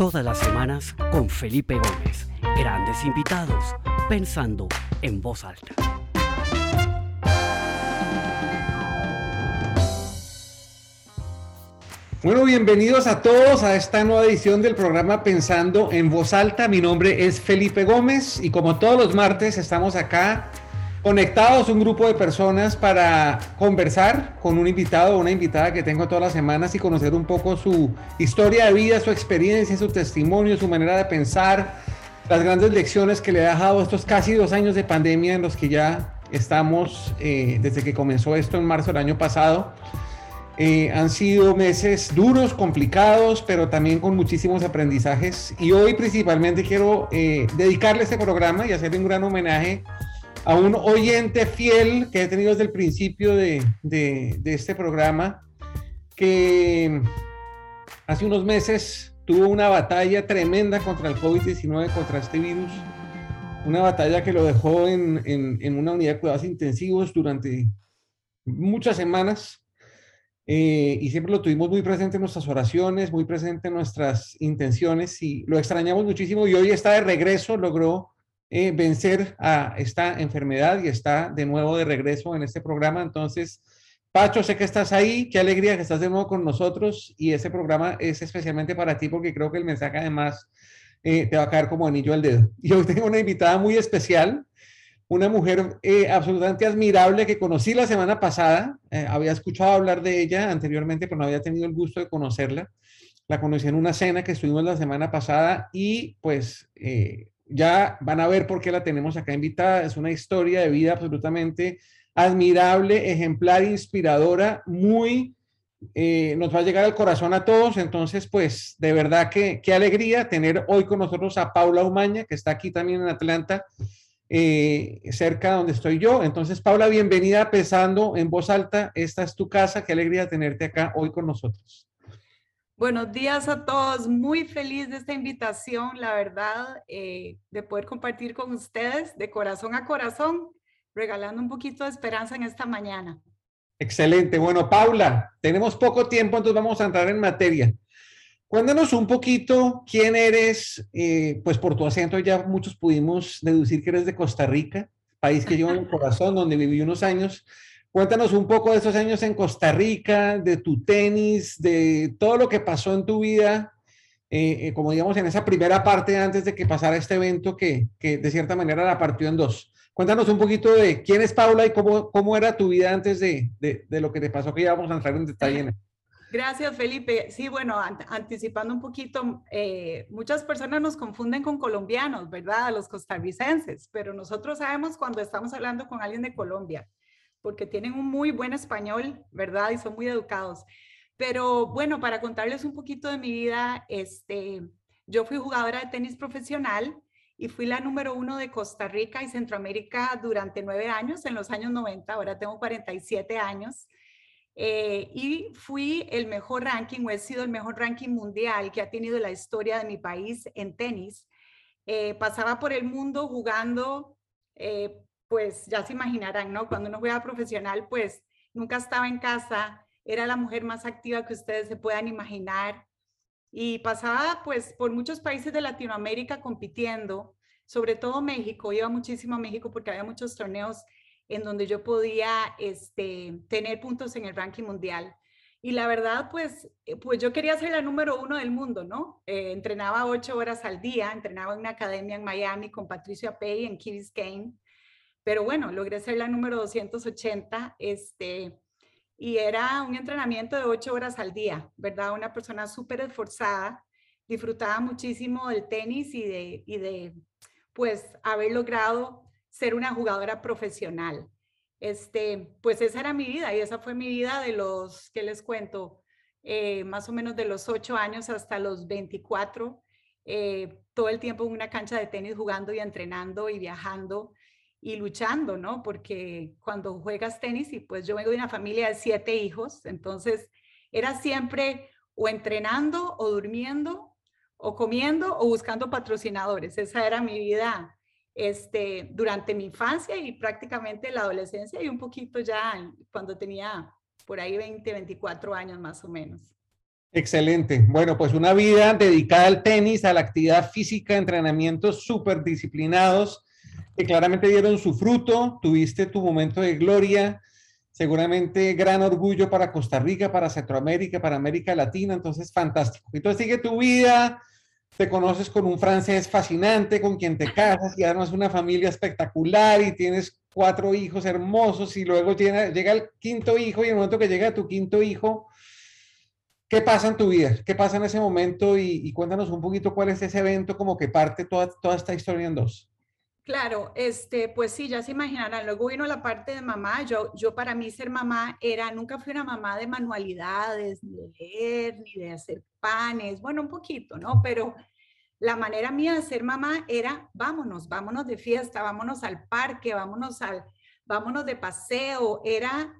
Todas las semanas con Felipe Gómez. Grandes invitados, pensando en voz alta. Bueno, bienvenidos a todos a esta nueva edición del programa Pensando en Voz Alta. Mi nombre es Felipe Gómez y como todos los martes estamos acá conectados un grupo de personas para conversar con un invitado o una invitada que tengo todas las semanas y conocer un poco su historia de vida, su experiencia, su testimonio, su manera de pensar, las grandes lecciones que le ha dejado estos casi dos años de pandemia en los que ya estamos eh, desde que comenzó esto en marzo del año pasado. Eh, han sido meses duros, complicados, pero también con muchísimos aprendizajes. Y hoy principalmente quiero eh, dedicarle este programa y hacerle un gran homenaje a un oyente fiel que he tenido desde el principio de, este programa, que hace unos meses tuvo una batalla tremenda contra el COVID-19, contra este virus, una batalla que lo dejó en, una unidad de cuidados intensivos durante muchas semanas. Eh, y siempre lo tuvimos muy presente en nuestras oraciones, muy presente en nuestras intenciones y lo extrañamos muchísimo y hoy está de regreso, logró eh, vencer a esta enfermedad y está de nuevo de regreso en este programa. Entonces, Pacho, sé que estás ahí, qué alegría que estás de nuevo con nosotros y este programa es especialmente para ti porque creo que el mensaje además eh, te va a caer como anillo al dedo. Y hoy tengo una invitada muy especial, una mujer eh, absolutamente admirable que conocí la semana pasada, había escuchado hablar de ella anteriormente, pero no había tenido el gusto de conocerla. La conocí en una cena que estuvimos la semana pasada y pues ya van a ver por qué la tenemos acá invitada. Es una historia de vida absolutamente admirable, ejemplar, inspiradora, muy, eh, nos va a llegar al corazón a todos. Entonces, pues, de verdad que qué alegría tener hoy con nosotros a Paula Umaña, que está aquí también en Atlanta, eh, cerca donde estoy yo. Entonces, Paula, bienvenida pensando en voz alta. Esta es tu casa. Qué alegría tenerte acá hoy con nosotros. Buenos días a todos, muy feliz de esta invitación, la verdad, eh, de poder compartir con ustedes de corazón a corazón, regalando un poquito de esperanza en esta mañana. Excelente. Bueno, Paula, tenemos poco tiempo, entonces vamos a entrar en materia. Cuéntanos un poquito quién eres, eh, pues por tu acento ya muchos pudimos deducir que eres de Costa Rica, país que llevo en el corazón, donde viví unos años. Cuéntanos un poco de esos años en Costa Rica, de tu tenis, de todo lo que pasó en tu vida, eh, eh, como digamos en esa primera parte antes de que pasara este evento que, que, de cierta manera la partió en dos. Cuéntanos un poquito de quién es Paula y cómo, cómo era tu vida antes de, de, lo que te pasó, que ya a entrar en detalle Gracias, Felipe. Sí, bueno, anticipando un poquito, eh, muchas personas nos confunden con colombianos, ¿verdad? Los costarricenses, pero nosotros sabemos cuando estamos hablando con alguien de Colombia porque tienen un muy buen español, ¿verdad? Y son muy educados. Pero bueno, para contarles un poquito de mi vida, este, yo fui jugadora de tenis profesional y fui la número uno de Costa Rica y Centroamérica durante nueve años, en los años 90, ahora tengo 47 años. Eh, y fui el mejor ranking, o he sido el mejor ranking mundial que ha tenido la historia de mi país en tenis. Eh, pasaba por el mundo jugando eh, pues ya se imaginarán, ¿no? Cuando uno juega profesional, pues nunca estaba en casa, era la mujer más activa que ustedes se puedan imaginar y pasaba pues por muchos países de Latinoamérica compitiendo, sobre todo México, iba muchísimo a México porque había muchos torneos en donde yo podía este, tener puntos en el ranking mundial. Y la verdad, pues, eh, pues yo quería ser la número uno del mundo, ¿no? Eh, entrenaba ocho horas al día, entrenaba en una academia en Miami con Patricia Pay en Key Biscayne. Pero bueno, logré ser la número 280, este, y era un entrenamiento de ocho horas al día, ¿verdad? Una persona súper esforzada, disfrutaba muchísimo del tenis y de, y de, pues, haber logrado ser una jugadora profesional. Este, pues esa era mi vida y esa fue mi vida de los, ¿qué les cuento? Eh, más o menos de los ocho años hasta los 24, eh, todo el tiempo en una cancha de tenis jugando y entrenando y viajando y luchando, ¿no? Porque cuando juegas tenis, y pues yo vengo de una familia de siete hijos, entonces era siempre o entrenando o durmiendo o comiendo o buscando patrocinadores. Esa era mi vida este, durante mi infancia y prácticamente la adolescencia y un poquito ya cuando tenía por ahí 20, 24 años más o menos. Excelente. Bueno, pues una vida dedicada al tenis, a la actividad física, entrenamientos súper disciplinados que claramente dieron su fruto. Tuviste tu momento de gloria, seguramente gran orgullo para Costa Rica, para Centroamérica, para América Latina. Entonces, fantástico. Entonces, sigue tu vida, te conoces con un francés fascinante, con quien te casas y además una familia espectacular y tienes cuatro hijos hermosos y luego llega, el quinto hijo y en el momento que llega tu quinto hijo, ¿qué pasa en tu vida? ¿Qué pasa en ese momento? Y, cuéntanos un poquito cuál es ese evento como que parte toda esta historia en dos. Claro, este, pues sí, ya se imaginarán. Luego vino la parte de mamá. Yo, yo para mí ser mamá era, nunca fui una mamá de manualidades, ni de leer, ni de hacer panes, bueno, un poquito, ¿no? Pero la manera mía de ser mamá era, vámonos, vámonos de fiesta, vámonos al parque, vámonos al, vámonos de paseo. Era,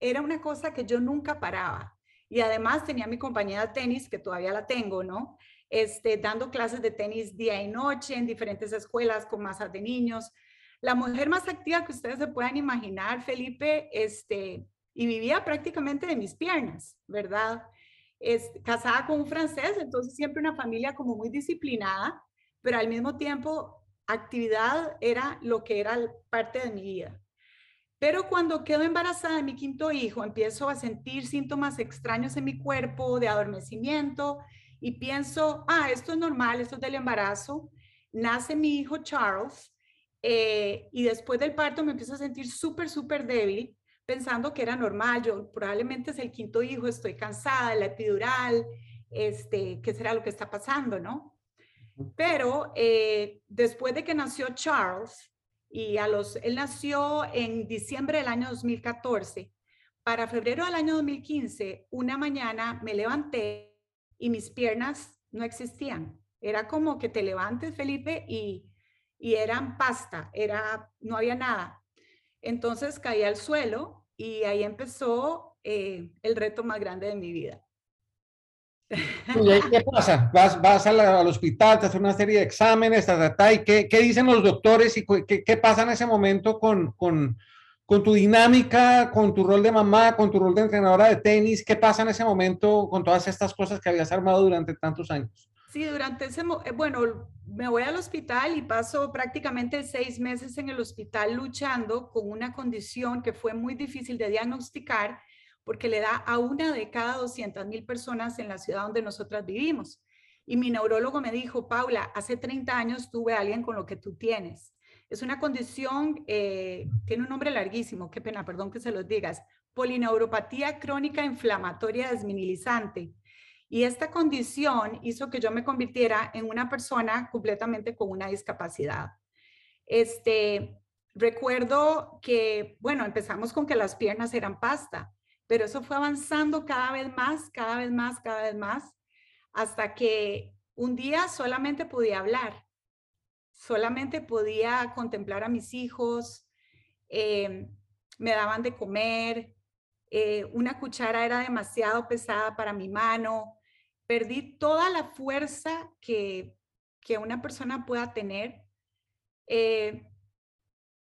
era una cosa que yo nunca paraba. Y además tenía mi compañía de tenis, que todavía la tengo, ¿no? Este, dando clases de tenis día y noche en diferentes escuelas con masas de niños. La mujer más activa que ustedes se puedan imaginar, Felipe, este, y vivía prácticamente de mis piernas, ¿verdad? es casada con un francés, entonces siempre una familia como muy disciplinada, pero al mismo tiempo actividad era lo que era parte de mi vida. Pero cuando quedo embarazada de mi quinto hijo, empiezo a sentir síntomas extraños en mi cuerpo de adormecimiento y pienso, ah, esto es normal, esto es del embarazo. Nace mi hijo Charles eh, y después del parto me empiezo a sentir súper, súper débil pensando que era normal, yo probablemente es el quinto hijo, estoy cansada, la epidural, este, ¿qué será lo que está pasando, no? Pero eh, después de que nació Charles, y a los, él nació en diciembre del año 2014, para febrero del año 2015, una mañana me levanté y mis piernas no existían. Era como que te levantes, Felipe, y, y eran pasta, era, no había nada. Entonces caí al suelo y ahí empezó eh, el reto más grande de mi vida. ¿Qué pasa? Vas, vas al hospital, te hacen una serie de exámenes, y qué, qué, dicen los doctores y qué, qué, pasa en ese momento con, con, con, tu dinámica, con tu rol de mamá, con tu rol de entrenadora de tenis? ¿Qué pasa en ese momento con todas estas cosas que habías armado durante tantos años? Sí, durante ese, eh, bueno, me voy al hospital y paso prácticamente seis meses en el hospital luchando con una condición que fue muy difícil de diagnosticar porque le da a una de cada 200 mil personas en la ciudad donde nosotras vivimos. Y mi neurólogo me dijo, Paula, hace 30 años tuve a alguien con lo que tú tienes. Es una condición, eh, tiene un nombre larguísimo, qué pena, perdón que se los digas, polineuropatía crónica inflamatoria desminilizante y esta condición hizo que yo me convirtiera en una persona completamente con una discapacidad. Este, recuerdo que, bueno, empezamos con que las piernas eran pasta, pero eso fue avanzando cada vez más, cada vez más, cada vez más, hasta que un día solamente podía hablar, solamente podía contemplar a mis hijos, eh, me daban de comer, eh, una cuchara era demasiado pesada para mi mano, perdí toda la fuerza que, que una persona pueda tener. Eh,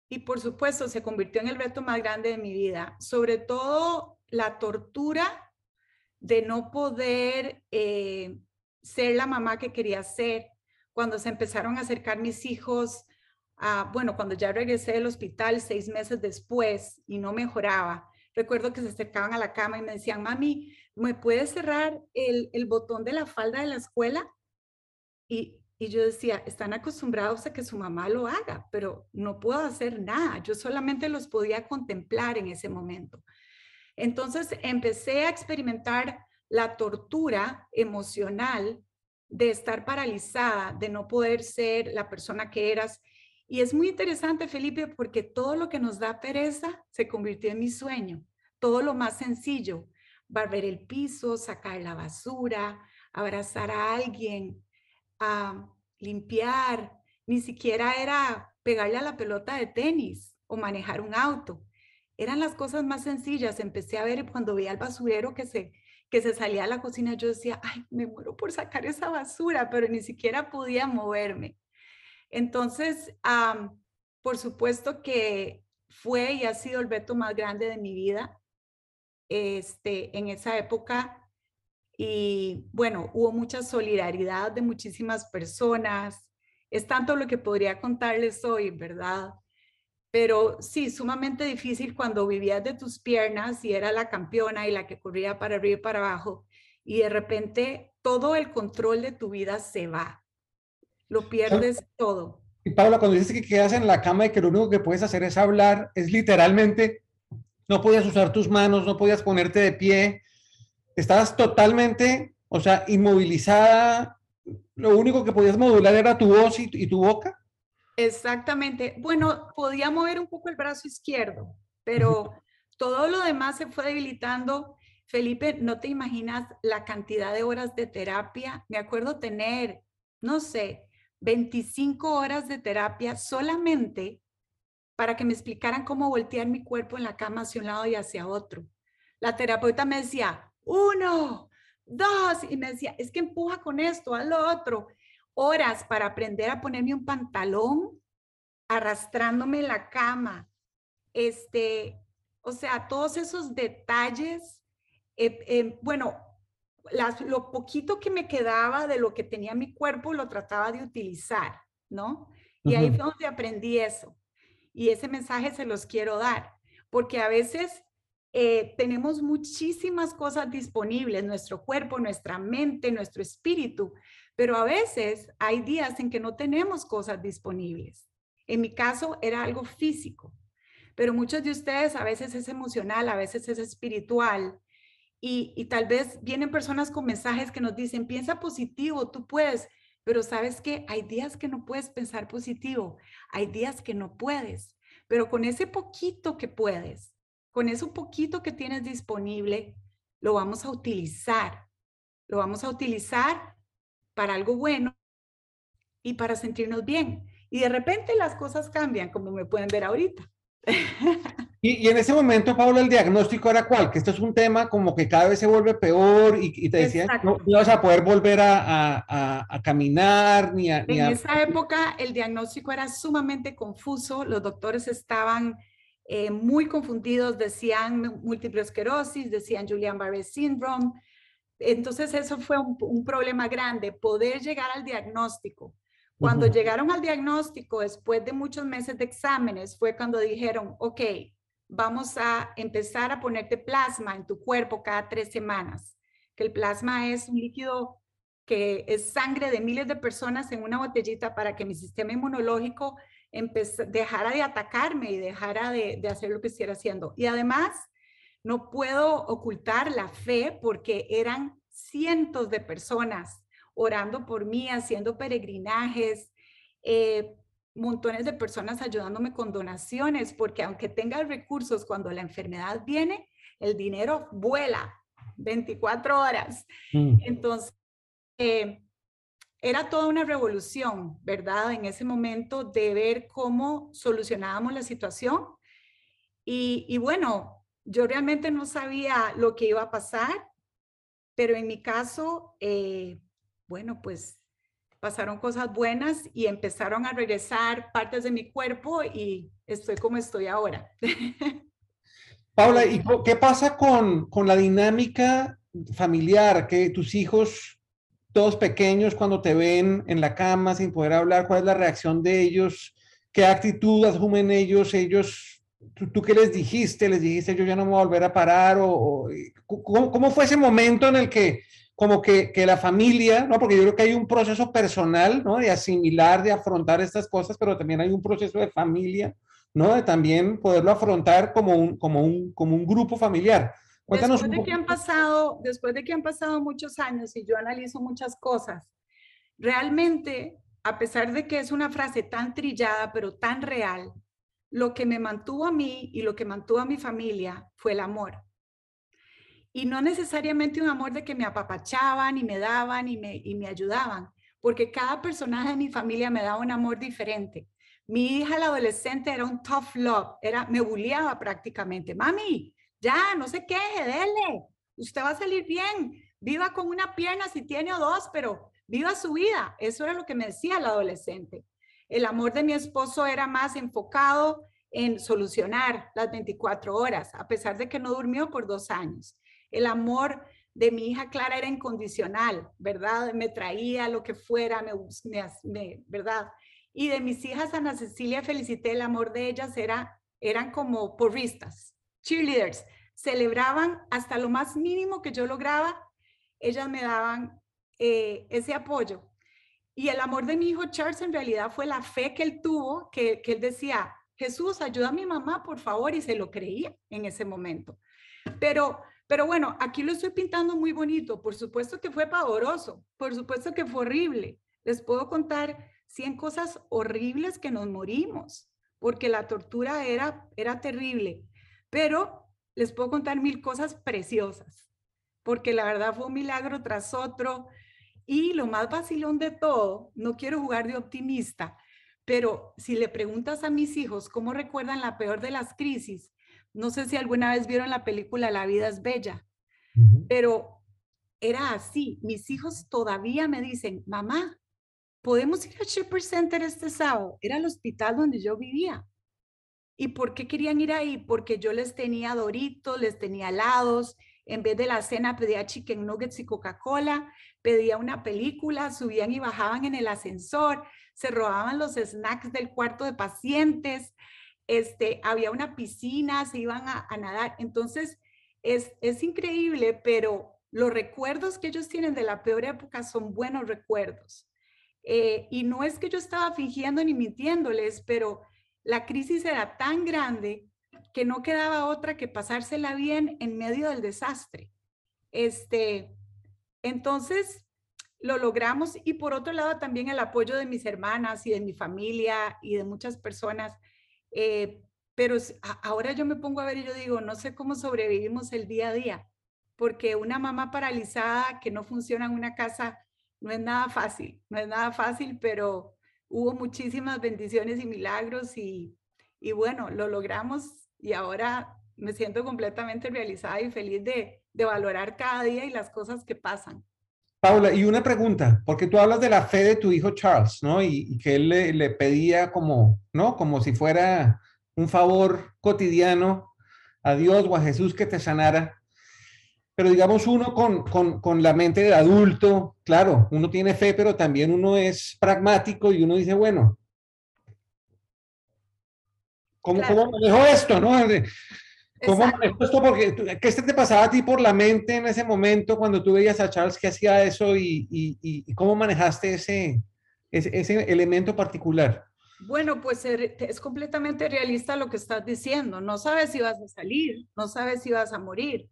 y por supuesto, se convirtió en el reto más grande de mi vida, sobre todo la tortura de no poder ser la mamá que quería ser. Cuando se empezaron a acercar mis hijos, bueno, cuando ya regresé del hospital seis meses después y no mejoraba, recuerdo que se acercaban a la cama y me decían, mami, ¿me puedes cerrar el, botón de la falda de la escuela? Y yo decía, están acostumbrados a que su mamá lo haga, pero no puedo hacer nada. Yo solamente los podía contemplar en ese momento. Entonces empecé a experimentar la tortura emocional de estar paralizada, de no poder ser la persona que eras. Y es muy interesante, Felipe, porque todo lo que nos da pereza se convirtió en mi sueño. Todo lo más sencillo, barrer el piso, sacar la basura, abrazar a alguien, a limpiar, ni siquiera era pegarle a la pelota de tenis o manejar un auto. Eran las cosas más sencillas. Empecé a ver cuando veía al basurero que se, que se salía a la cocina, yo decía, ay, me muero por sacar esa basura, pero ni siquiera podía moverme. Entonces, por supuesto que fue y ha sido el reto más grande de mi vida este, en esa época Y bueno, hubo mucha solidaridad de muchísimas personas. Es tanto lo que podría contarles hoy, ¿verdad? Pero sí, sumamente difícil cuando vivías de tus piernas y era la campeona y la que corría para arriba y para abajo. Y de repente todo el control de tu vida se va. Lo pierdes todo. Y Paula, cuando dices que quedas en la cama y que lo único que puedes hacer es hablar, es literalmente, no podías usar tus manos, no podías ponerte de pie, estabas totalmente, o sea, inmovilizada, lo único que podías modular era tu voz y, tu boca. Exactamente. Bueno, podía mover un poco el brazo izquierdo, pero todo lo demás se fue debilitando. Felipe, no te imaginas la cantidad de horas de terapia. Me acuerdo tener, no sé, 25 horas de terapia solamente para que me explicaran cómo voltear mi cuerpo en la cama hacia un lado y hacia otro. La terapeuta me decía, uno, dos, y me decía, es que empuja con esto, al otro. Horas para aprender a ponerme un pantalón arrastrándome en la cama. Este, o sea, todos esos detalles, eh, eh, bueno, lo poquito que me quedaba de lo que tenía mi cuerpo lo trataba de utilizar, ¿no? Y ahí fue donde aprendí eso. Y ese mensaje se los quiero dar, porque a veces eh, tenemos muchísimas cosas disponibles, nuestro cuerpo, nuestra mente, nuestro espíritu, pero a veces hay días en que no tenemos cosas disponibles. En mi caso era algo físico, pero muchos de ustedes a veces es emocional, a veces es espiritual, y, tal vez vienen personas con mensajes que nos dicen, piensa positivo, tú puedes, pero sabes que hay días que no puedes pensar positivo, hay días que no puedes, pero con ese poquito que puedes, con ese poquito que tienes disponible, lo vamos a utilizar, lo vamos a utilizar para algo bueno y para sentirnos bien. Y de repente las cosas cambian, como me pueden ver ahorita. Y, en ese momento, Paula, el diagnóstico era cuál? Que esto es un tema como que cada vez se vuelve peor y, te decían no, no, vas a poder volver a, a, caminar ni a... en esa época el diagnóstico era sumamente confuso, los doctores estaban eh, muy confundidos, decían múltiple esclerosis, decían Julian-Barré syndrome. Entonces eso fue un, problema grande, poder llegar al diagnóstico. Cuando llegaron al diagnóstico, después de muchos meses de exámenes, fue cuando dijeron, ok, vamos a empezar a ponerte plasma en tu cuerpo cada tres semanas, que el plasma es un líquido que es sangre de miles de personas en una botellita para que mi sistema inmunológico dejara de atacarme y dejara de, de hacer lo que estuviera haciendo. Y además, no puedo ocultar la fe porque eran cientos de personas orando por mí, haciendo peregrinajes, eh, montones de personas ayudándome con donaciones, porque aunque tenga recursos, cuando la enfermedad viene, el dinero vuela 24 horas. Mm. Entonces, eh, era toda una revolución, ¿verdad? En ese momento de ver cómo solucionábamos la situación. Y, bueno, yo realmente no sabía lo que iba a pasar, pero en mi caso, eh, bueno, pues pasaron cosas buenas y empezaron a regresar partes de mi cuerpo y estoy como estoy ahora. Paula, ¿y qué pasa con, con la dinámica familiar? Que tus hijos, todos pequeños, cuando te ven en la cama sin poder hablar, ¿cuál es la reacción de ellos? ¿Qué actitud asumen ellos? Ellos, ¿tú, qué les dijiste? ¿Les dijiste yo ya no me voy a volver a parar? ¿O, ¿cómo, ¿Cómo fue ese momento en el que como que, que, la familia, ¿no? Porque yo creo que hay un proceso personal, ¿no? De asimilar, de afrontar estas cosas, pero también hay un proceso de familia, ¿no? De también poderlo afrontar como un, como un, como un grupo familiar. Cuéntanos después de que han pasado, después de que han pasado muchos años y yo analizo muchas cosas, realmente, a pesar de que es una frase tan trillada, pero tan real, lo que me mantuvo a mí y lo que mantuvo a mi familia fue el amor y no necesariamente un amor de que me apapachaban y me daban y me, y me ayudaban, porque cada personaje de mi familia me daba un amor diferente. Mi hija, la adolescente, era un tough love, era, me bulliaba prácticamente. Mami, ya, no se queje, dele, usted va a salir bien, viva con una pierna si tiene o dos, pero viva su vida. Eso era lo que me decía la adolescente. El amor de mi esposo era más enfocado en solucionar las 24 horas, a pesar de que no durmió por dos años el amor de mi hija Clara era incondicional, ¿verdad? Me traía lo que fuera, me, me, ¿verdad? Y de mis hijas Ana Cecilia felicité el amor de ellas, era, eran como porristas, cheerleaders, celebraban hasta lo más mínimo que yo lograba, ellas me daban eh, ese apoyo. Y el amor de mi hijo Charles en realidad fue la fe que él tuvo, que, él decía, Jesús, ayuda a mi mamá, por favor, y se lo creía en ese momento. Pero pero bueno, aquí lo estoy pintando muy bonito. Por supuesto que fue pavoroso, por supuesto que fue horrible. Les puedo contar 100 cosas horribles que nos morimos, porque la tortura era, era terrible. Pero les puedo contar mil cosas preciosas, porque la verdad fue un milagro tras otro. Y lo más vacilón de todo, no quiero jugar de optimista, pero si le preguntas a mis hijos cómo recuerdan la peor de las crisis, no sé si alguna vez vieron la película La vida es bella, pero era así. Mis hijos todavía me dicen, mamá, ¿podemos ir al Shepherd Center este sábado? Era el hospital donde yo vivía. ¿Y por qué querían ir ahí? Porque yo les tenía doritos, les tenía helados. En vez de la cena pedía chicken nuggets y Coca-Cola, pedía una película, subían y bajaban en el ascensor, se robaban los snacks del cuarto de pacientes, este, había una piscina, se iban a, nadar. Entonces, es, es increíble, pero los recuerdos que ellos tienen de la peor época son buenos recuerdos. Eh, y no es que yo estaba fingiendo ni mintiéndoles, pero la crisis era tan grande que no quedaba otra que pasársela bien en medio del desastre. Este, entonces, lo logramos y por otro lado también el apoyo de mis hermanas y de mi familia y de muchas personas eh, pero ahora yo me pongo a ver y yo digo, no sé cómo sobrevivimos el día a día, porque una mamá paralizada que no funciona en una casa no es nada fácil, no es nada fácil, pero hubo muchísimas bendiciones y milagros y, y bueno, lo logramos y ahora me siento completamente realizada y feliz de, de valorar cada día y las cosas que pasan. Paula, y una pregunta, porque tú hablas de la fe de tu hijo Charles, ¿no? Y, que él le, pedía como, ¿no? Como si fuera un favor cotidiano a Dios o a Jesús que te sanara. Pero digamos uno con, con, la mente de adulto, claro, uno tiene fe, pero también uno es pragmático y uno dice, bueno, ¿cómo, ¿cómo manejo esto, no? ¿Cómo esto? Porque, ¿Qué te pasaba a ti por la mente en ese momento cuando tú veías a Charles que hacía eso y, y, cómo manejaste ese, ese, elemento particular? Bueno, pues es completamente realista lo que estás diciendo. No sabes si vas a salir, no sabes si vas a morir.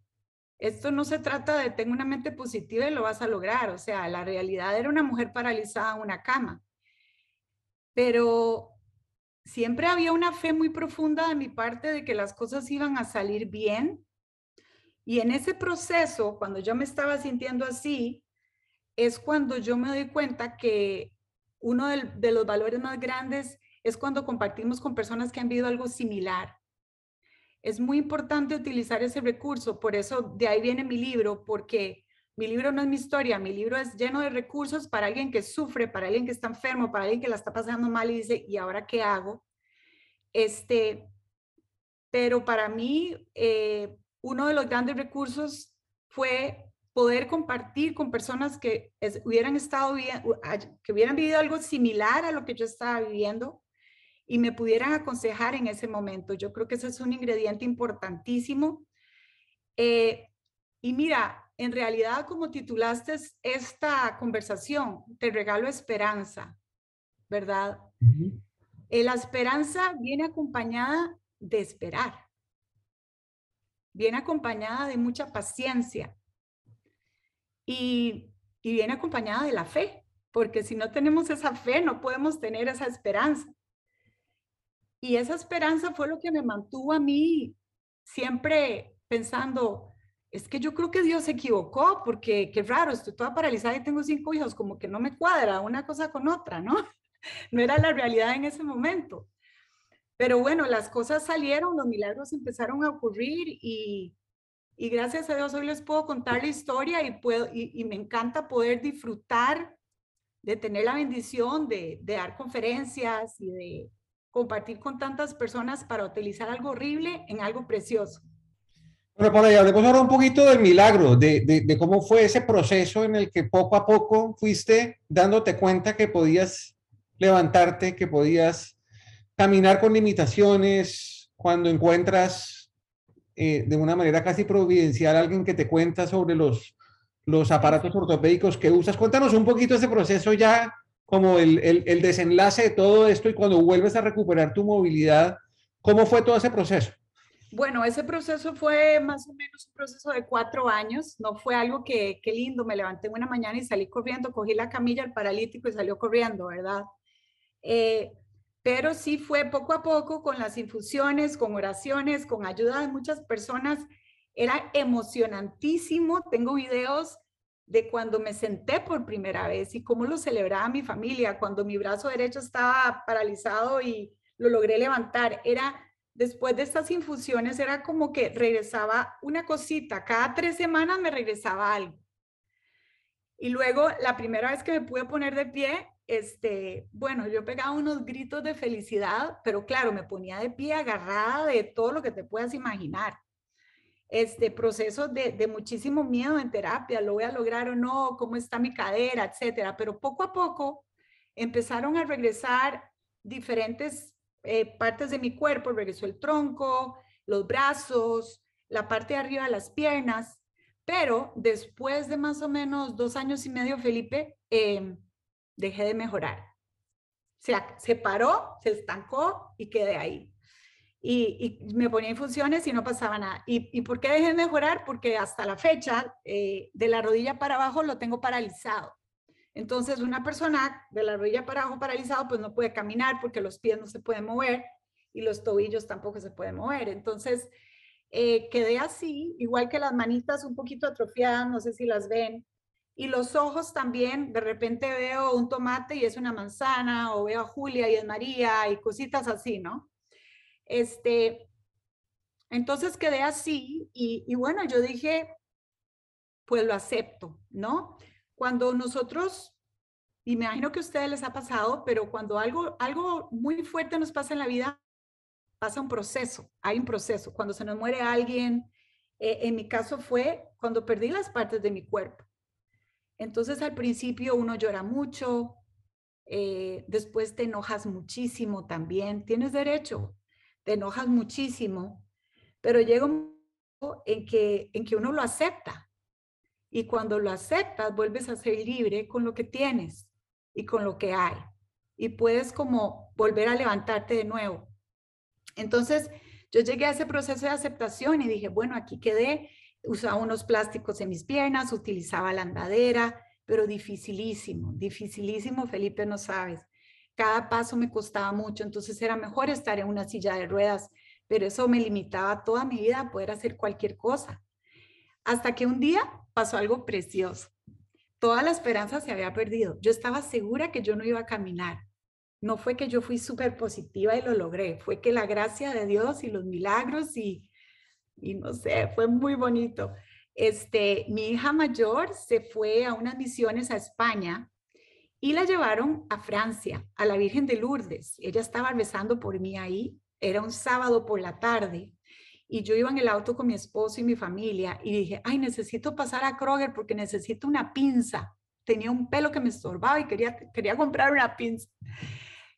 Esto no se trata de tengo una mente positiva y lo vas a lograr. O sea, la realidad era una mujer paralizada en una cama. Pero siempre había una fe muy profunda de mi parte de que las cosas iban a salir bien. Y en ese proceso, cuando yo me estaba sintiendo así, es cuando yo me doy cuenta que uno de, los valores más grandes es cuando compartimos con personas que han vivido algo similar. Es muy importante utilizar ese recurso, por eso de ahí viene mi libro, porque mi libro no es mi historia, mi libro es lleno de recursos para alguien que sufre, para alguien que está enfermo, para alguien que la está pasando mal y dice, ¿y ahora qué hago? Este, pero para mí, eh, uno de los grandes recursos fue poder compartir con personas que hubieran estado que hubieran vivido algo similar a lo que yo estaba viviendo y me pudieran aconsejar en ese momento. Yo creo que ese es un ingrediente importantísimo. Eh, y mira, en realidad, como titulaste esta conversación, te regalo esperanza, ¿verdad? Eh, la esperanza viene acompañada de esperar, viene acompañada de mucha paciencia y, y viene acompañada de la fe, porque si no tenemos esa fe, no podemos tener esa esperanza. Y esa esperanza fue lo que me mantuvo a mí siempre pensando, es que yo creo que Dios se equivocó porque qué raro, estoy toda paralizada y tengo cinco hijos, como que no me cuadra una cosa con otra, ¿no? No era la realidad en ese momento. Pero bueno, las cosas salieron, los milagros empezaron a ocurrir y, y gracias a Dios hoy les puedo contar la historia y, puedo, y, me encanta poder disfrutar de tener la bendición de, de dar conferencias y de compartir con tantas personas para utilizar algo horrible en algo precioso. Bueno, por ahí hablemos ahora un poquito del milagro, de, de, cómo fue ese proceso en el que poco a poco fuiste dándote cuenta que podías levantarte, que podías caminar con limitaciones, cuando encuentras eh, de una manera casi providencial a alguien que te cuenta sobre los, los aparatos ortopédicos que usas. Cuéntanos un poquito ese proceso ya, como el, el, desenlace de todo esto y cuando vuelves a recuperar tu movilidad, ¿cómo fue todo ese proceso? Bueno, ese proceso fue más o menos un proceso de cuatro años, no fue algo que, qué lindo, me levanté una mañana y salí corriendo, cogí la camilla, el paralítico y salió corriendo, ¿verdad? Eh, pero sí fue poco a poco con las infusiones, con oraciones, con ayuda de muchas personas. Era emocionantísimo. Tengo videos de cuando me senté por primera vez y cómo lo celebraba mi familia, cuando mi brazo derecho estaba paralizado y lo logré levantar. Era después de estas infusiones era como que regresaba una cosita, cada tres semanas me regresaba algo. Y luego la primera vez que me pude poner de pie, este, bueno, yo pegaba unos gritos de felicidad, pero claro, me ponía de pie agarrada de todo lo que te puedas imaginar. Este proceso de, de muchísimo miedo en terapia, lo voy a lograr o no, cómo está mi cadera, etcétera. Pero poco a poco empezaron a regresar diferentes eh, partes de mi cuerpo, regresó el tronco, los brazos, la parte de arriba de las piernas, pero después de más o menos dos años y medio, Felipe, em, dejé de mejorar. Se paró, se estancó y quedé ahí. Y, me ponía en funciones y no pasaba nada. ¿Y, y por qué dejé de mejorar? Porque hasta la fecha, eh, de la rodilla para abajo lo tengo paralizado. Entonces, una persona de la rodilla para abajo paralizado, pues no puede caminar porque los pies no se pueden mover y los tobillos tampoco se pueden mover. Entonces, eh, quedé así, igual que las manitas un poquito atrofiadas, no sé si las ven. Y los ojos también, de repente veo un tomate y es una manzana, o veo a Julia y es María y cositas así, ¿no? Este, entonces quedé así y, bueno, yo dije, pues lo acepto, ¿no? Cuando nosotros, y me imagino que a ustedes les ha pasado, pero cuando algo, algo muy fuerte nos pasa en la vida, pasa un proceso, hay un proceso. Cuando se nos muere alguien, eh, en mi caso fue cuando perdí las partes de mi cuerpo. Entonces al principio uno llora mucho, eh, después te enojas muchísimo también, tienes derecho, te enojas muchísimo, pero llega un momento en que, en que uno lo acepta y cuando lo aceptas, vuelves a ser libre con lo que tienes y con lo que hay. Y puedes como volver a levantarte de nuevo. Entonces, yo llegué a ese proceso de aceptación y dije, bueno, aquí quedé, usaba unos plásticos en mis piernas, utilizaba la andadera, pero dificilísimo, dificilísimo, Felipe, no sabes. Cada paso me costaba mucho, entonces era mejor estar en una silla de ruedas, pero eso me limitaba toda mi vida a poder hacer cualquier cosa. Hasta que un día pasó algo precioso. Toda la esperanza se había perdido. Yo estaba segura que yo no iba a caminar. No fue que yo fui súper positiva y lo logré, fue que la gracia de Dios y los milagros y, y no sé, fue muy bonito. Este, mi hija mayor se fue a unas misiones a España y la llevaron a Francia, a la Virgen de Lourdes. Ella estaba rezando por mí ahí. Era un sábado por la tarde y yo iba en el auto con mi esposo y mi familia y dije, ay, necesito pasar a Kroger porque necesito una pinza. Tenía un pelo que me estorbaba y quería, quería comprar una pinza.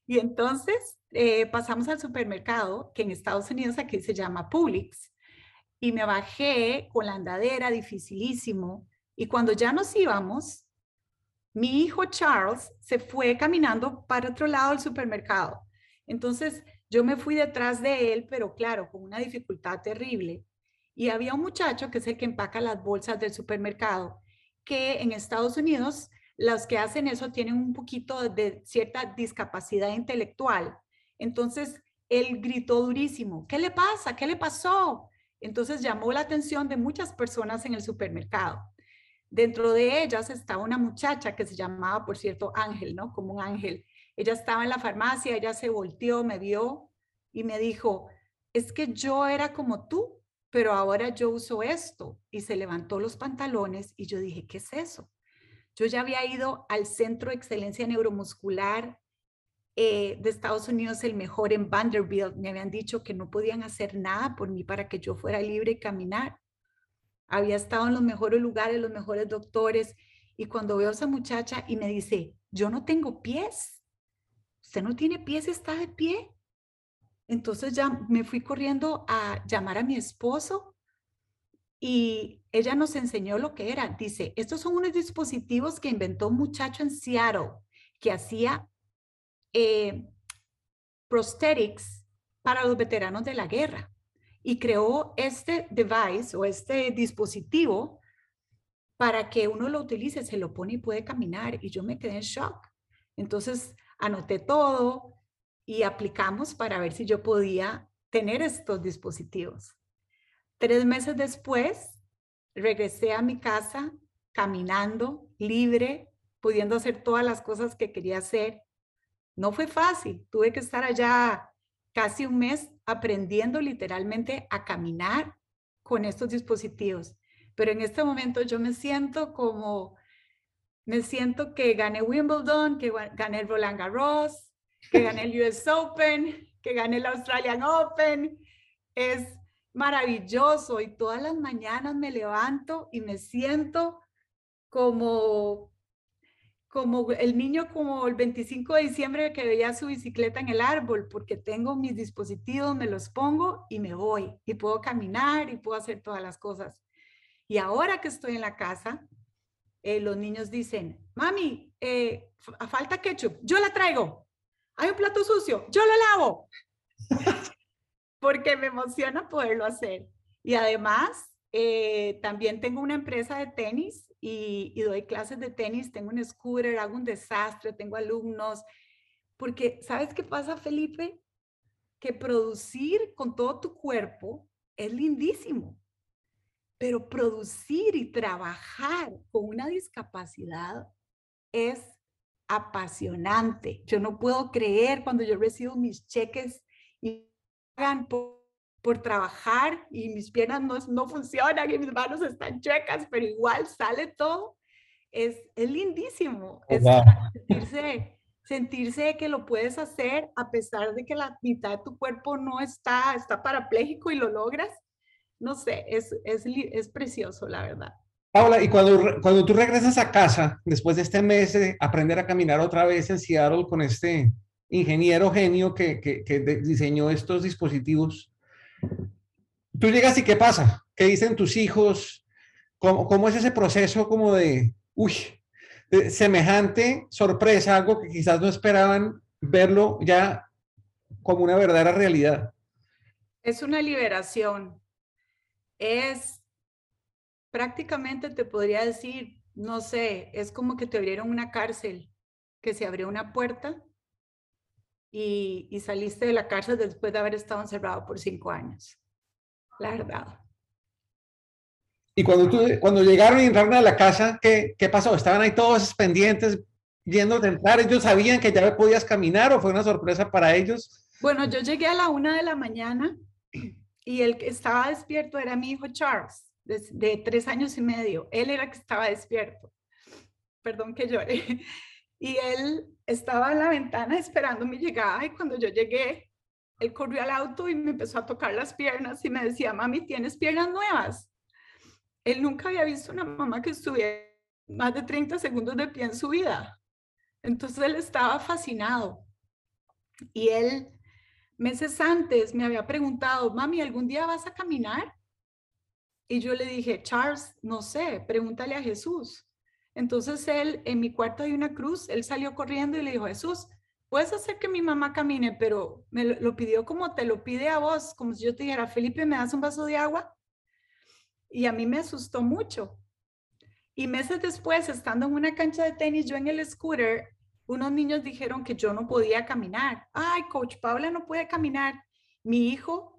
Y entonces eh, pasamos al supermercado, que en Estados Unidos aquí se llama Publix, y me bajé con la andadera, dificilísimo. Y cuando ya nos íbamos, mi hijo Charles se fue caminando para otro lado del supermercado. Entonces, yo me fui detrás de él, pero claro, con una dificultad terrible. Y había un muchacho que es el que empaca las bolsas del supermercado, que en Estados Unidos los que hacen eso tienen un poquito de cierta discapacidad intelectual. Entonces, él gritó durísimo, ¿qué le pasa? ¿Qué le pasó? Entonces llamó la atención de muchas personas en el supermercado. Dentro de ellas estaba una muchacha que se llamaba, por cierto, Ángel, ¿no? Como un ángel. Ella estaba en la farmacia, ella se volteó, me vio y me dijo, es que yo era como tú, pero ahora yo uso esto. Y se levantó los pantalones y yo dije, ¿qué es eso? Yo ya había ido al Centro de Excelencia Neuromuscular eh, de Estados Unidos, el mejor en Vanderbilt. Me habían dicho que no podían hacer nada por mí para que yo fuera libre y caminar. Había estado en los mejores lugares, los mejores doctores, y cuando veo a esa muchacha y me dice, yo no tengo pies, usted no tiene pies, está de pie. Entonces ya me fui corriendo a llamar a mi esposo y ella nos enseñó lo que era. Dice, estos son unos dispositivos que inventó un muchacho en Seattle que hacía eh, prosthetics para los veteranos de la guerra y creó este device o este dispositivo para que uno lo utilice, se lo pone y puede caminar y yo me quedé en shock. Entonces anoté todo y aplicamos para ver si yo podía tener estos dispositivos. Tres meses después, regresé a mi casa caminando, libre, pudiendo hacer todas las cosas que quería hacer. No fue fácil, tuve que estar allá casi un mes aprendiendo literalmente a caminar con estos dispositivos. Pero en este momento yo me siento como, me siento que gané Wimbledon, que gané el Roland Garros, que gané el US Open, que gané el Australian Open. Es maravilloso y todas las mañanas me levanto y me siento como como el niño como el 25 de diciembre que veía su bicicleta en el árbol, porque tengo mis dispositivos, me los pongo y me voy y puedo caminar y puedo hacer todas las cosas. Y ahora que estoy en la casa, eh, los niños dicen, mami, eh, falta ketchup, yo la traigo. Hay un plato sucio, yo lo lavo. porque me emociona poderlo hacer. Y además, eh, también tengo una empresa de tenis y, doy clases de tenis, tengo un scooter, hago un desastre, tengo alumnos, porque ¿sabes qué pasa, Felipe? Que producir con todo tu cuerpo es lindísimo, pero producir y trabajar con una discapacidad es apasionante. Yo no puedo creer cuando yo recibo mis cheques y pagan por por trabajar y mis piernas no, no funcionan y mis manos están chuecas, pero igual sale todo, es, es lindísimo. Es sentirse, sentirse que lo puedes hacer a pesar de que la mitad de tu cuerpo no está, está parapléjico y lo logras. No sé, es, es, es precioso, la verdad. Paula, y cuando, cuando tú regresas a casa, después de este mes de aprender a caminar otra vez en Seattle con este ingeniero genio que, que, que diseñó estos dispositivos, Tú llegas y ¿qué pasa? ¿Qué dicen tus hijos? ¿Cómo, es ese proceso como de, uy, de semejante sorpresa, algo que quizás no esperaban verlo ya como una verdadera realidad? Es una liberación. Es prácticamente, te podría decir, no sé, es como que te abrieron una cárcel, que se abrió una puerta y, y saliste de la cárcel después de haber estado encerrado por cinco años la verdad. Y cuando, tú, cuando llegaron y entraron a la casa, ¿qué, ¿qué pasó? ¿Estaban ahí todos pendientes yendo a entrar? ¿Ellos sabían que ya podías caminar o fue una sorpresa para ellos? Bueno, yo llegué a la una de la mañana y el que estaba despierto era mi hijo Charles, de, de tres años y medio. Él era el que estaba despierto. Perdón que llore. Y él estaba en la ventana esperando mi llegada y cuando yo llegué, él corrió al auto y me empezó a tocar las piernas y me decía, mami, ¿tienes piernas nuevas? Él nunca había visto una mamá que estuviera más de 30 segundos de pie en su vida. Entonces él estaba fascinado. Y él, meses antes, me había preguntado, mami, ¿algún día vas a caminar? Y yo le dije, Charles, no sé, pregúntale a Jesús. Entonces él, en mi cuarto hay una cruz, él salió corriendo y le dijo, Jesús, puedes hacer que mi mamá camine, pero me lo, pidió como te lo pide a vos, como si yo te dijera, Felipe, ¿me das un vaso de agua? Y a mí me asustó mucho. Y meses después, estando en una cancha de tenis, yo en el scooter, unos niños dijeron que yo no podía caminar. Ay, coach Paula no puede caminar. Mi hijo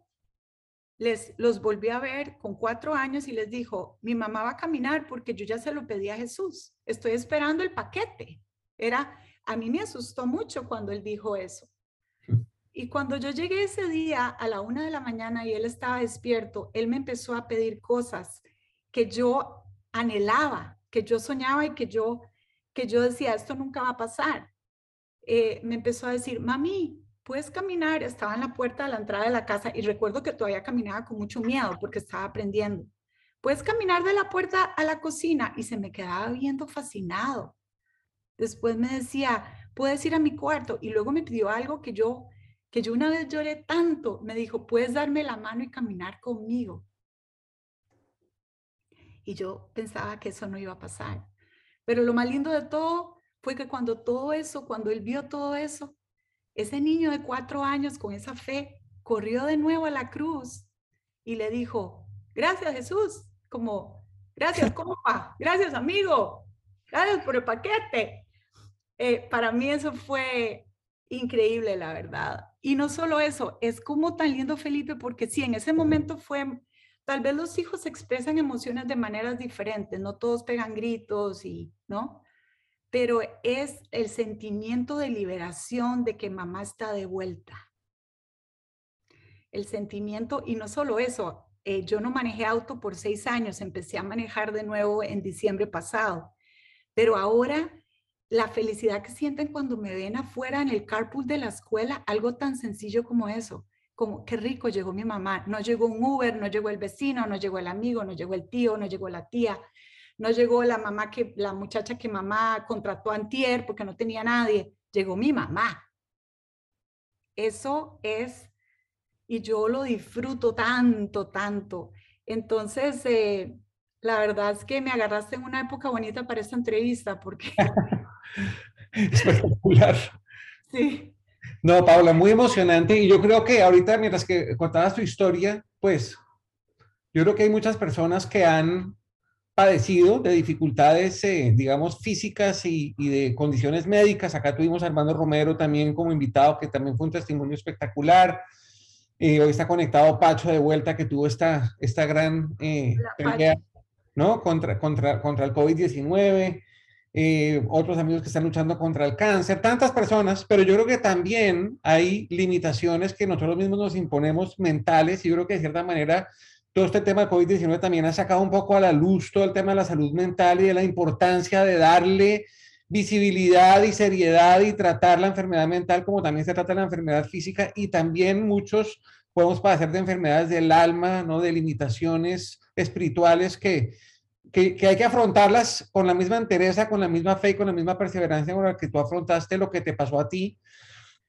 les los volvió a ver con cuatro años y les dijo, mi mamá va a caminar porque yo ya se lo pedí a Jesús. Estoy esperando el paquete. Era a mí me asustó mucho cuando él dijo eso. Y cuando yo llegué ese día a la una de la mañana y él estaba despierto, él me empezó a pedir cosas que yo anhelaba, que yo soñaba y que yo, que yo decía, esto nunca va a pasar. Eh, me empezó a decir, mami, puedes caminar. Estaba en la puerta de la entrada de la casa y recuerdo que todavía caminaba con mucho miedo porque estaba aprendiendo. puedes caminar de la puerta a la cocina y se me quedaba viendo fascinado. Después me decía, puedes ir a mi cuarto y luego me pidió algo que yo que yo una vez lloré tanto, me dijo, puedes darme la mano y caminar conmigo. Y yo pensaba que eso no iba a pasar. Pero lo más lindo de todo fue que cuando todo eso, cuando él vio todo eso, ese niño de cuatro años con esa fe corrió de nuevo a la cruz y le dijo, gracias Jesús, como, gracias compa, gracias amigo, gracias por el paquete. Eh, para mí eso fue increíble, la verdad. Y no solo eso, es como tan lindo Felipe, porque sí, en ese momento fue, tal vez los hijos expresan emociones de maneras diferentes, no todos pegan gritos y, ¿no? Pero es el sentimiento de liberación de que mamá está de vuelta. El sentimiento, y no solo eso, eh, yo no manejé auto por seis años, empecé a manejar de nuevo en diciembre pasado, pero ahora la felicidad que sienten cuando me ven afuera en el carpool de la escuela, algo tan sencillo como eso, como qué rico llegó mi mamá, no llegó un Uber, no llegó el vecino, no llegó el amigo, no llegó el tío, no llegó la tía, no llegó la mamá que la muchacha que mamá contrató a antier porque no tenía nadie, llegó mi mamá. Eso es y yo lo disfruto tanto, tanto. Entonces, eh, la verdad es que me agarraste en una época bonita para esta entrevista porque Espectacular. Sí. No, Paula, muy emocionante. Y yo creo que ahorita, mientras que contabas tu historia, pues yo creo que hay muchas personas que han padecido de dificultades, eh, digamos, físicas y, de condiciones médicas. Acá tuvimos a Armando Romero también como invitado, que también fue un testimonio espectacular. Eh, hoy está conectado Pacho de vuelta, que tuvo esta, esta gran eh, pelea, ¿no? Contra, contra, contra el COVID-19. Eh, otros amigos que están luchando contra el cáncer, tantas personas, pero yo creo que también hay limitaciones que nosotros mismos nos imponemos mentales y yo creo que de cierta manera todo este tema de COVID-19 también ha sacado un poco a la luz todo el tema de la salud mental y de la importancia de darle visibilidad y seriedad y tratar la enfermedad mental como también se trata la enfermedad física y también muchos podemos padecer de enfermedades del alma, ¿no? de limitaciones espirituales que, que, hay que afrontarlas con la misma entereza, con la misma fe y con la misma perseverancia con la que tú afrontaste lo que te pasó a ti.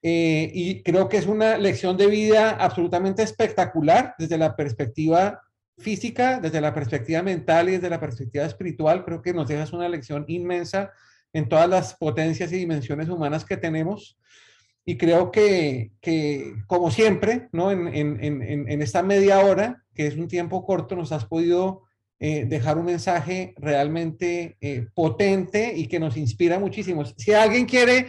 Eh, y creo que es una lección de vida absolutamente espectacular desde la perspectiva física, desde la perspectiva mental y desde la perspectiva espiritual. Creo que nos dejas una lección inmensa en todas las potencias y dimensiones humanas que tenemos. Y creo que, que como siempre, ¿no? En, en, en, en, esta media hora, que es un tiempo corto, nos has podido eh, dejar un mensaje realmente eh, potente y que nos inspira muchísimo. Si alguien quiere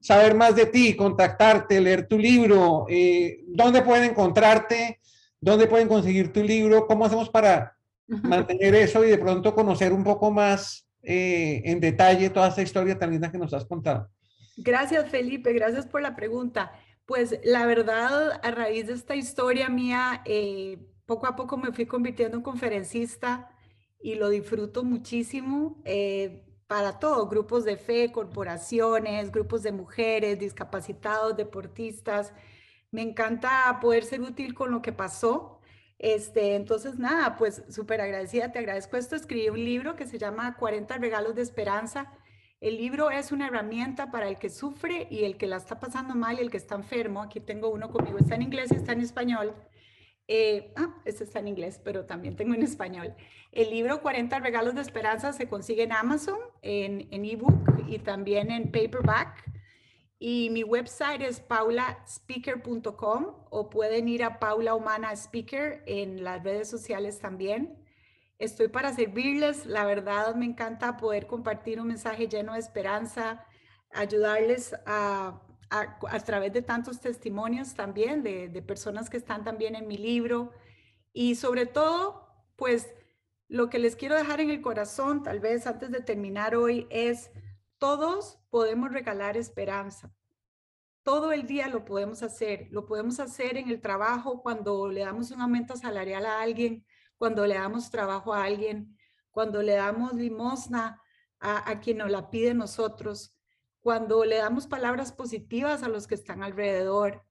saber más de ti, contactarte, leer tu libro, eh, ¿dónde pueden encontrarte? ¿Dónde pueden conseguir tu libro? ¿Cómo hacemos para mantener eso y de pronto conocer un poco más en detalle toda esta historia tan linda que nos has contado? Gracias, Felipe. Gracias por la pregunta. Pues la verdad, a raíz de esta historia mía, poco a poco me fui convirtiendo en conferencista y lo disfruto muchísimo eh, para todo, grupos de fe, corporaciones, grupos de mujeres, discapacitados, deportistas. Me encanta poder ser útil con lo que pasó. Este, entonces, nada, pues súper agradecida, te agradezco esto. Escribí un libro que se llama 40 regalos de esperanza. El libro es una herramienta para el que sufre y el que la está pasando mal y el que está enfermo. Aquí tengo uno conmigo, está en inglés y está en español. Eh, ah, este está en inglés, pero también tengo en español. El libro 40 regalos de esperanza se consigue en Amazon, en, en ebook y también en paperback. Y mi website es paulaspeaker.com o pueden ir a Paula Humana Speaker en las redes sociales también. Estoy para servirles. La verdad me encanta poder compartir un mensaje lleno de esperanza, ayudarles a a, través de tantos testimonios también de, personas que están también en mi libro y sobre todo, pues lo que les quiero dejar en el corazón, tal vez antes de terminar hoy, es todos podemos regalar esperanza. Todo el día lo podemos hacer. Lo podemos hacer en el trabajo cuando le damos un aumento salarial a alguien, cuando le damos trabajo a alguien, cuando le damos limosna a, a quien nos la pide nosotros cuando le damos palabras positivas a los que están alrededor,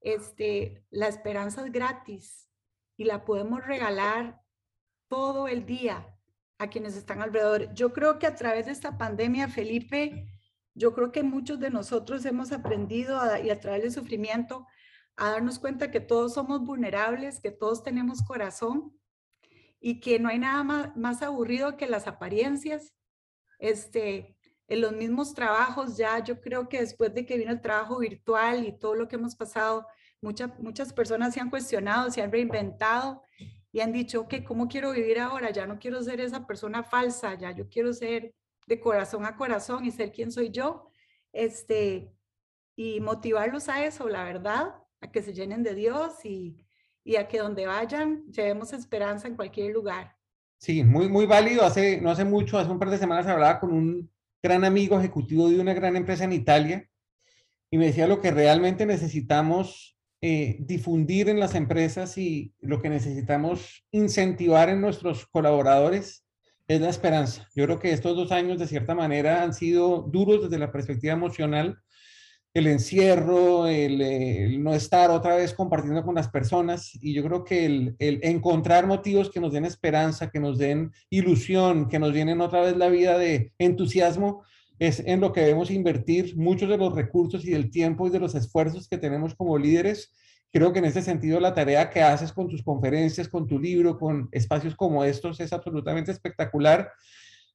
este, la esperanza es gratis y la podemos regalar todo el día a quienes están alrededor. Yo creo que a través de esta pandemia, Felipe, yo creo que muchos de nosotros hemos aprendido y a través del sufrimiento a darnos cuenta que todos somos vulnerables, que todos tenemos corazón y que no hay nada más, más aburrido que las apariencias. Este, en los mismos trabajos ya, yo creo que después de que vino el trabajo virtual y todo lo que hemos pasado, muchas muchas personas se han cuestionado, se han reinventado y han dicho, ok, ¿cómo quiero vivir ahora? Ya no quiero ser esa persona falsa, ya yo quiero ser de corazón a corazón y ser quien soy yo. Este, y motivarlos a eso, la verdad, a que se llenen de Dios y, y a que donde vayan llevemos esperanza en cualquier lugar. Sí, muy, muy válido. Hace, no hace mucho, hace un par de semanas hablaba con un gran amigo ejecutivo de una gran empresa en Italia y me decía lo que realmente necesitamos eh, difundir en las empresas y lo que necesitamos incentivar en nuestros colaboradores es la esperanza. Yo creo que estos dos años de cierta manera han sido duros desde la perspectiva emocional el encierro, el, no estar otra vez compartiendo con las personas. Y yo creo que el, encontrar motivos que nos den esperanza, que nos den ilusión, que nos llenen otra vez la vida de entusiasmo, es en lo que debemos invertir muchos de los recursos y del tiempo y de los esfuerzos que tenemos como líderes. Creo que en ese sentido la tarea que haces con tus conferencias, con tu libro, con espacios como estos es absolutamente espectacular,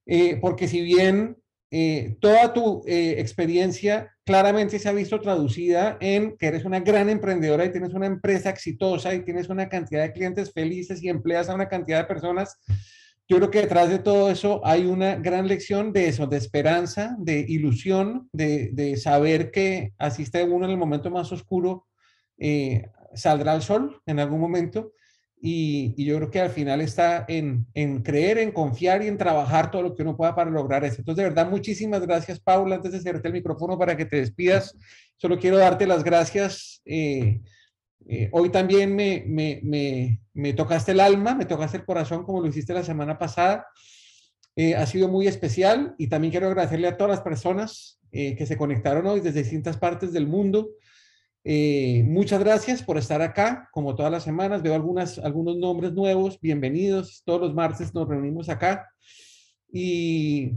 eh, porque si bien eh, toda tu eh, experiencia claramente se ha visto traducida en que eres una gran emprendedora y tienes una empresa exitosa y tienes una cantidad de clientes felices y empleas a una cantidad de personas. Yo creo que detrás de todo eso hay una gran lección de eso, de esperanza, de ilusión, de, saber que asiste uno en el momento más oscuro, eh, saldrá el sol en algún momento y, yo creo que al final está en, en, creer, en confiar y en trabajar todo lo que uno pueda para lograr eso. Entonces, de verdad, muchísimas gracias, Paula. Antes de cerrarte el micrófono para que te despidas, solo quiero darte las gracias. Eh, eh, hoy también me, me, me, me, tocaste el alma, me tocaste el corazón como lo hiciste la semana pasada. Eh, ha sido muy especial y también quiero agradecerle a todas las personas que se conectaron hoy desde distintas partes del mundo. Eh, muchas gracias por estar acá, como todas las semanas. Veo algunas, algunos nombres nuevos. Bienvenidos. Todos los martes nos reunimos acá. Y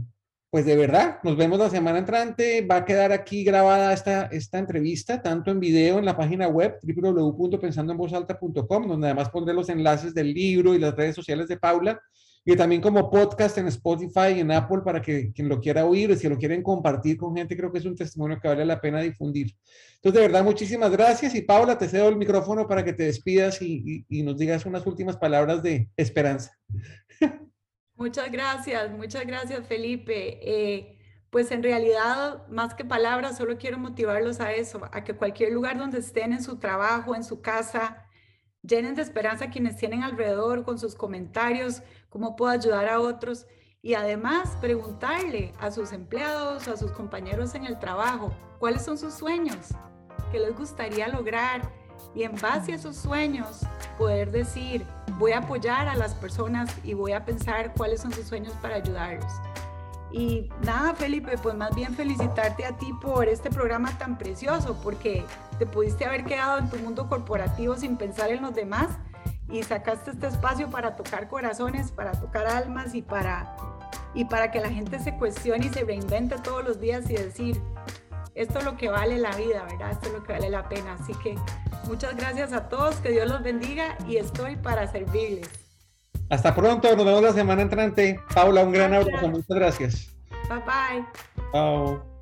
pues de verdad, nos vemos la semana entrante. Va a quedar aquí grabada esta, esta entrevista, tanto en video en la página web www.pensandoenvozalta.com, donde además pondré los enlaces del libro y las redes sociales de Paula y también como podcast en Spotify y en Apple para que quien lo quiera oír, si lo quieren compartir con gente, creo que es un testimonio que vale la pena difundir. Entonces, de verdad, muchísimas gracias y Paula, te cedo el micrófono para que te despidas y, nos digas unas últimas palabras de esperanza. Muchas gracias, muchas gracias Felipe. Eh, pues en realidad, más que palabras, solo quiero motivarlos a eso, a que cualquier lugar donde estén en su trabajo, en su casa, llenen de esperanza quienes tienen alrededor con sus comentarios, cómo puedo ayudar a otros y además preguntarle a sus empleados, a sus compañeros en el trabajo, cuáles son sus sueños, qué les gustaría lograr y en base a esos sueños poder decir, voy a apoyar a las personas y voy a pensar cuáles son sus sueños para ayudarlos. Y nada, Felipe, pues más bien felicitarte a ti por este programa tan precioso, porque te pudiste haber quedado en tu mundo corporativo sin pensar en los demás y sacaste este espacio para tocar corazones, para tocar almas y para, y para que la gente se cuestione y se reinvente todos los días y decir, esto es lo que vale la vida, ¿verdad? Esto es lo que vale la pena. Así que muchas gracias a todos, que Dios los bendiga y estoy para servirles. Hasta pronto, nos vemos la semana entrante. Paula, un gran abrazo, muchas gracias. Bye bye. Chao.